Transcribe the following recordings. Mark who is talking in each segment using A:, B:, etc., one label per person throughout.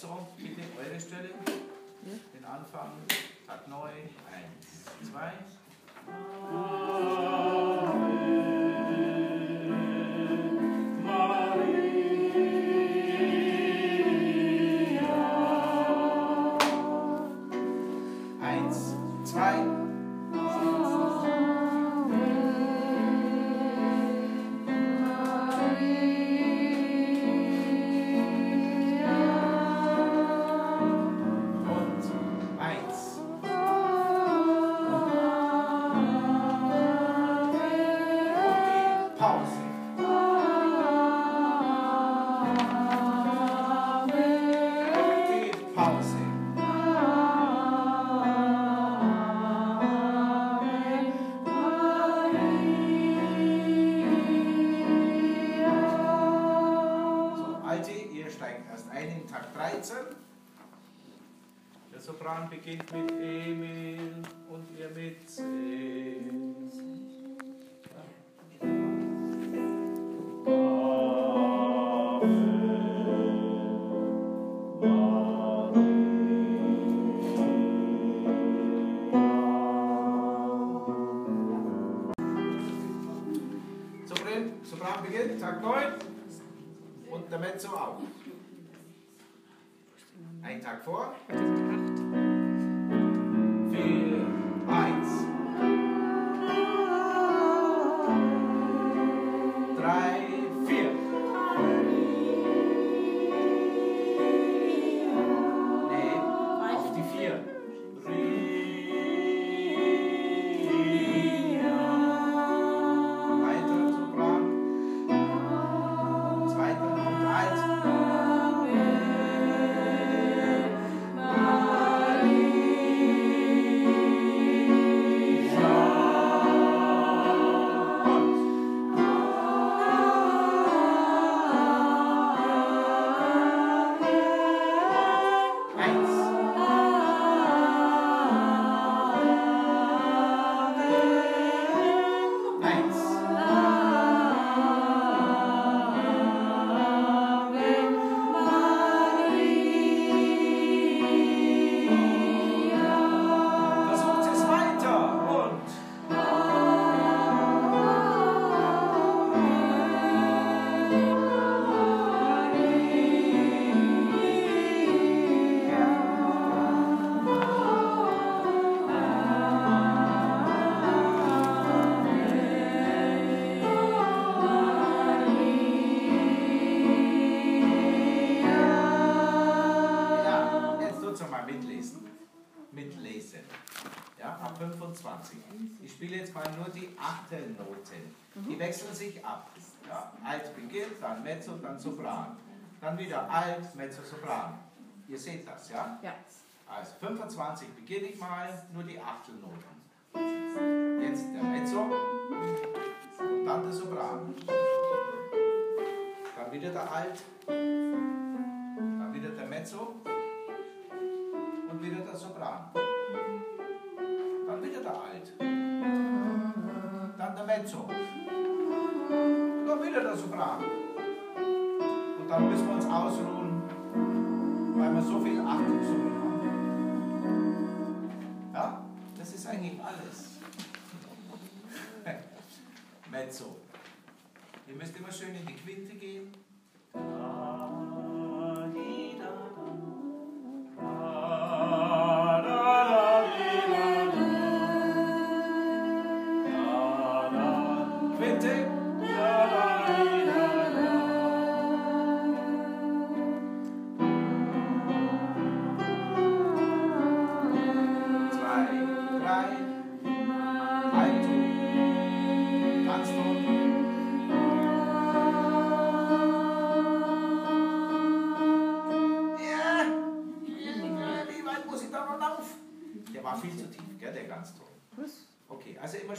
A: So, Mezzo, bitte eure Stelle. Den Anfang, Tag neu, 1, 2. beginnt mit Emil und ihr mit Sopran beginnt, Tag 9 und der Mezzo auch. Ein Tag vor. Vier, 25. Ich spiele jetzt mal nur die Achtelnoten. Die wechseln sich ab. Ja, Alt beginnt, dann Mezzo, dann Sopran. Dann wieder Alt, Mezzo, Sopran. Ihr seht das, ja?
B: Ja.
A: Also 25 beginne ich mal, nur die Achtelnoten. Jetzt der Mezzo und dann der Sopran. Dann wieder der Alt, dann wieder der Mezzo und wieder der Sopran. Dann wieder der Alt. Dann der Mezzo. Und dann wieder der Sopran. Und dann müssen wir uns ausruhen, weil wir so viel Achtungssumme haben. Ja, das ist eigentlich alles. Mezzo. Ihr müsst immer schön in die Quinte gehen.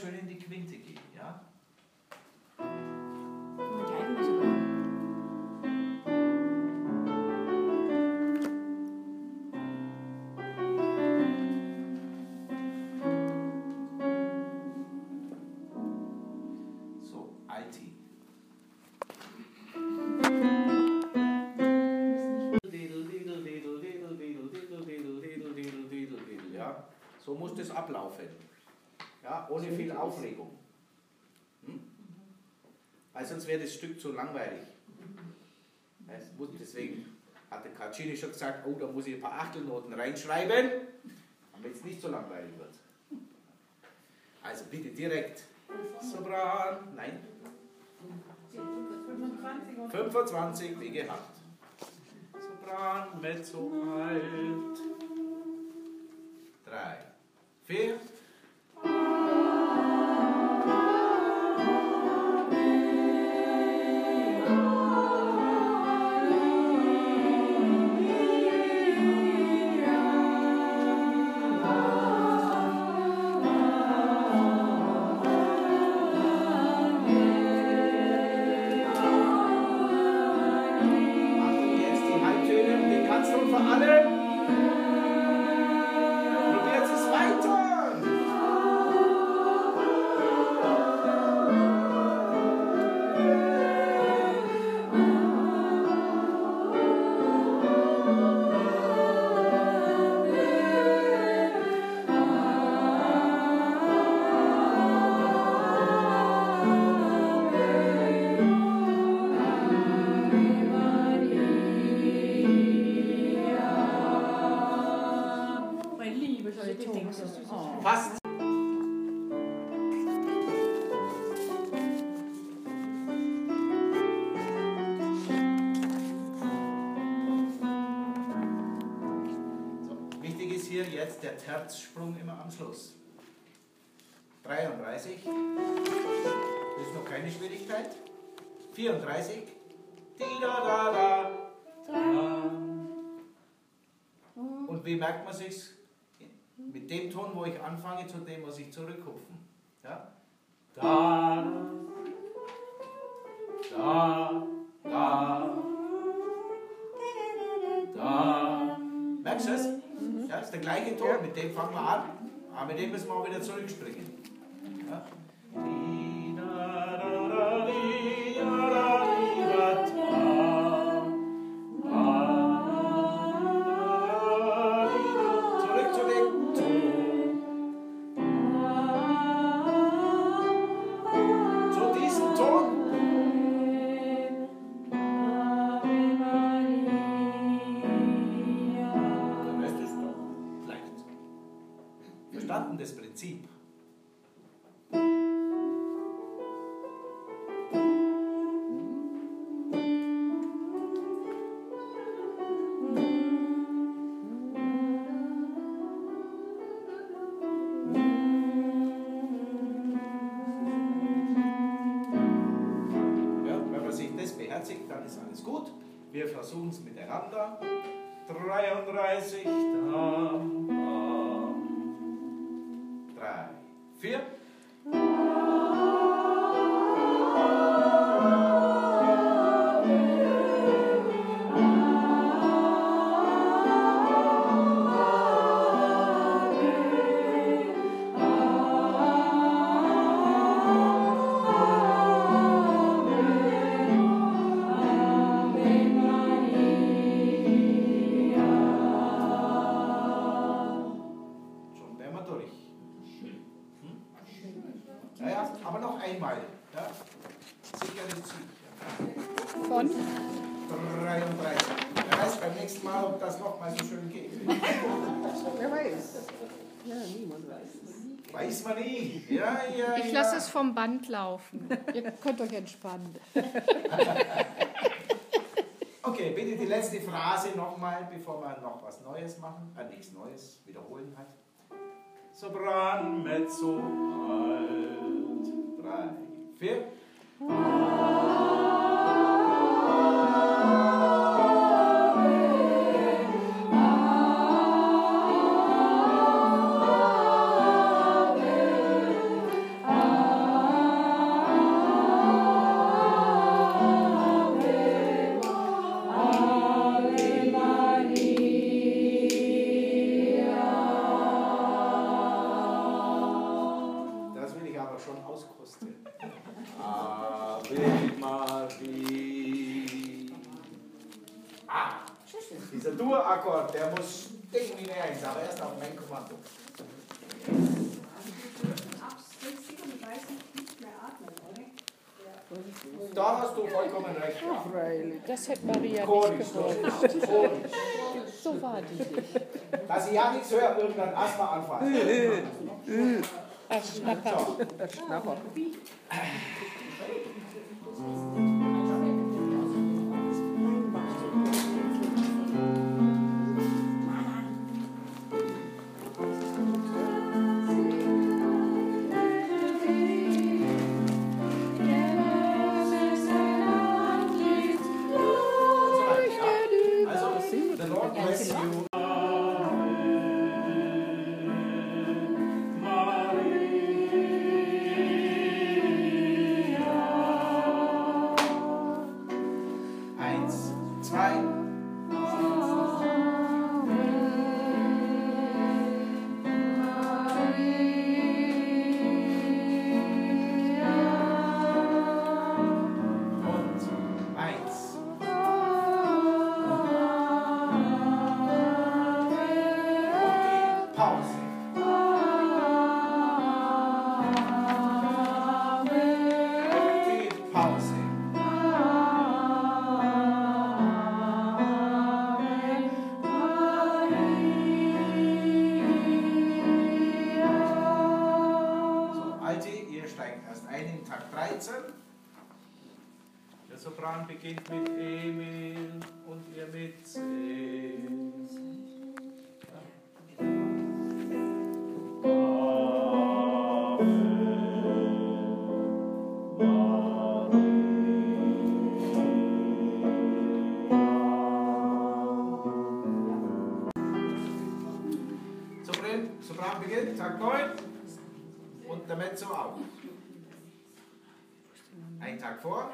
A: schön in die Quinte gehen. Ja? So muss das ablaufen. Ja, ohne viel Aufregung. Hm? Weil sonst wäre das Stück zu langweilig. Deswegen hat der Caccini schon gesagt, oh, da muss ich ein paar Achtelnoten reinschreiben, damit es nicht so langweilig wird. Also bitte direkt Sopran, nein. 25 wie gehabt. Sopran, Mezzo, Alt. Drei, vier. Herzsprung immer am Schluss. 33, das ist noch keine Schwierigkeit. 34, di da da da. Und wie merkt man sich's? Mit dem Ton, wo ich anfange, zu dem, was ich zurückhupfen. Ja? Da, da, da, da. Merkst du es? Ja, ist der gleiche Ton, mit dem fangen wir an, aber mit dem müssen wir auch wieder zurückspringen. Ja? Versuchen
B: Laufen. Ihr könnt euch entspannen.
A: okay, bitte die letzte Phrase nochmal, bevor wir noch was Neues machen. Äh, nichts Neues, wiederholen hat. Sopran, Mezzo, Alt. Drei, vier. Dur-Akkord, der muss eine Eins, aber erst auf mein Kommando.
C: Ab 37 nicht mehr atmen, oder?
A: Da hast du vollkommen recht. Ja.
B: Freilich. Das hätte Maria
A: Chronisch,
B: nicht
A: das
B: gewollt.
A: ist chronisch.
B: So war die nicht.
A: Dass ich ja nichts höre, irgendein Asthmaanfall.
B: Ach, Schnapper.
A: So.
D: Schnapper.
A: Sopran beginnt mit Emil und ihr mit C. Sopran, beginnt, Takt 9 und der Mezzo auch. Ein Tag vor.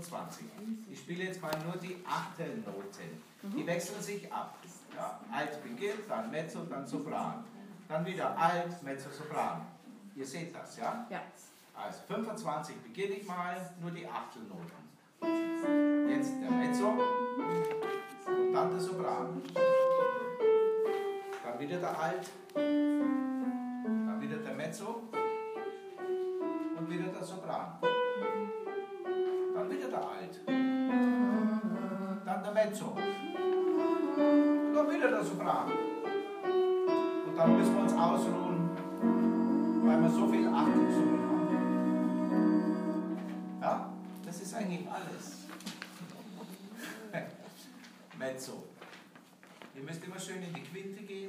A: 25. Ich spiele jetzt mal nur die Achtelnoten. Die wechseln sich ab. Ja, Alt beginnt, dann Mezzo, dann Sopran. Dann wieder Alt, Mezzo, Sopran. Ihr seht das, ja?
B: Ja.
A: Also 25 beginne ich mal, nur die Achtelnoten. Jetzt der Mezzo und dann der Sopran. Dann wieder der Alt, dann wieder der Mezzo und wieder der Sopran. Dann wieder der Alt. Dann der Mezzo. Und dann wieder der Sopran. Und dann müssen wir uns ausruhen, weil wir so viel Achtung gesungen haben. Ja, das ist eigentlich alles. Mezzo. Ihr müsst immer schön in die Quinte gehen.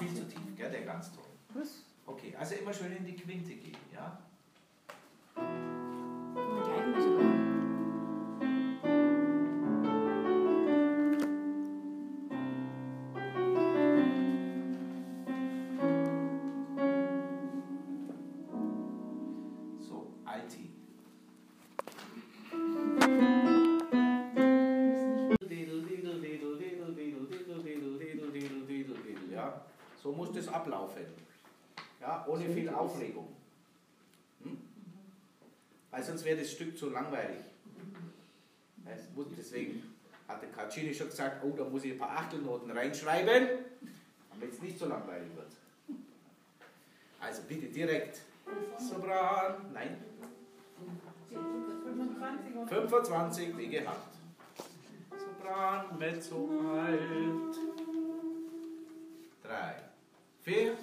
A: Viel zu tief, gell, der Ganzton. Okay, also immer schön in die Quinte gehen, ja? So muss das ablaufen. Ja, ohne viel Aufregung. Hm? Weil sonst wäre das Stück zu langweilig. Deswegen hat der Caccini schon gesagt, oh, da muss ich ein paar Achtelnoten reinschreiben, damit es nicht so langweilig wird. Also bitte direkt. Sobran. nein.
C: 25,
A: wie gehabt. Sopran, Mezzo, alt.
C: 3. Feia?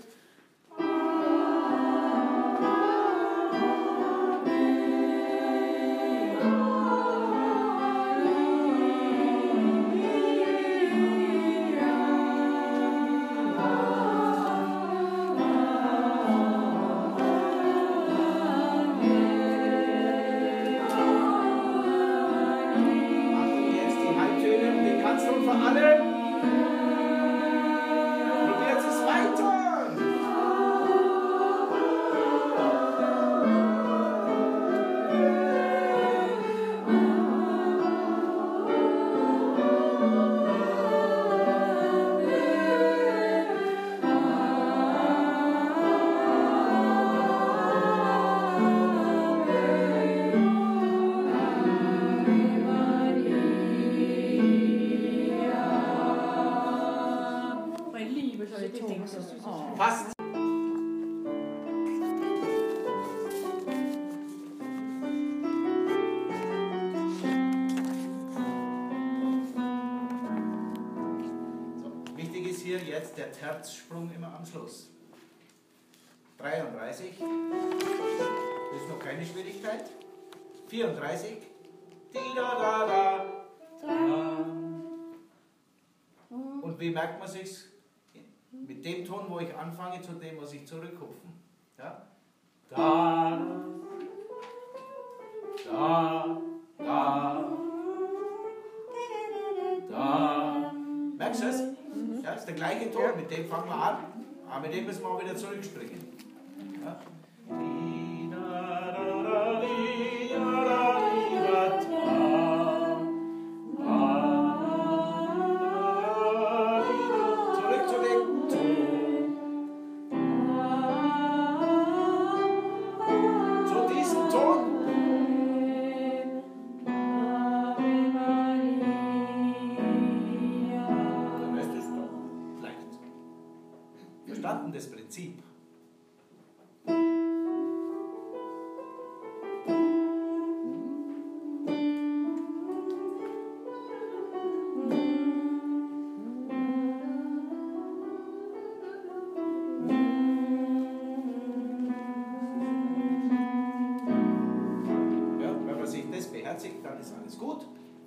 C: Lieblings.
A: Fast. Wichtig ist hier jetzt der Terzsprung immer am Schluss. 33. Das ist noch keine Schwierigkeit. 34. Di da da da. da. Und wie merkt man sich's? Mit dem Ton, wo ich anfange, zu dem muss ich zurückhupfen. Ja? Da, da, da, da. Merkst du es? Ja, ist der gleiche Ton, mit dem fangen wir an, aber mit dem müssen wir auch wieder zurückspringen. Ja?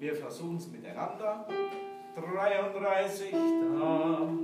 A: Wir versuchen es miteinander. 33, dam,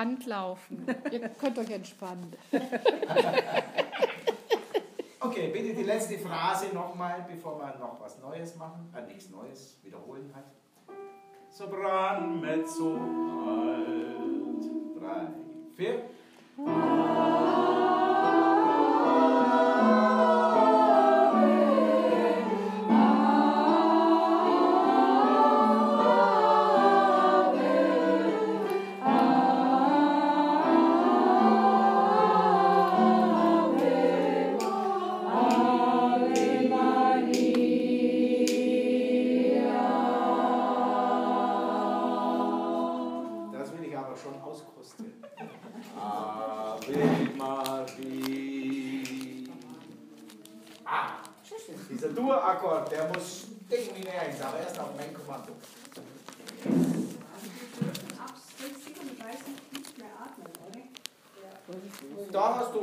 B: Band laufen. Ihr könnt euch entspannen.
A: Okay, bitte die letzte Phrase nochmal, bevor wir noch was Neues machen. Äh, nichts Neues, wiederholen halt. Sopran, Mezzo, Alt. Drei, vier.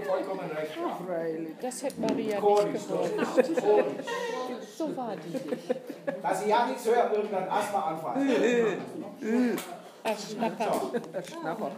A: Vollkommen recht. Ja.
B: Freilich. Das hätte Maria
A: Chronisch,
B: nicht
A: das
B: gewollt.
A: ist chronisch.
B: So war die nicht.
A: Dass ich ja nichts höre, irgendein Asthmaanfall.
B: Ach, Schnapper.
D: Der Schnapper.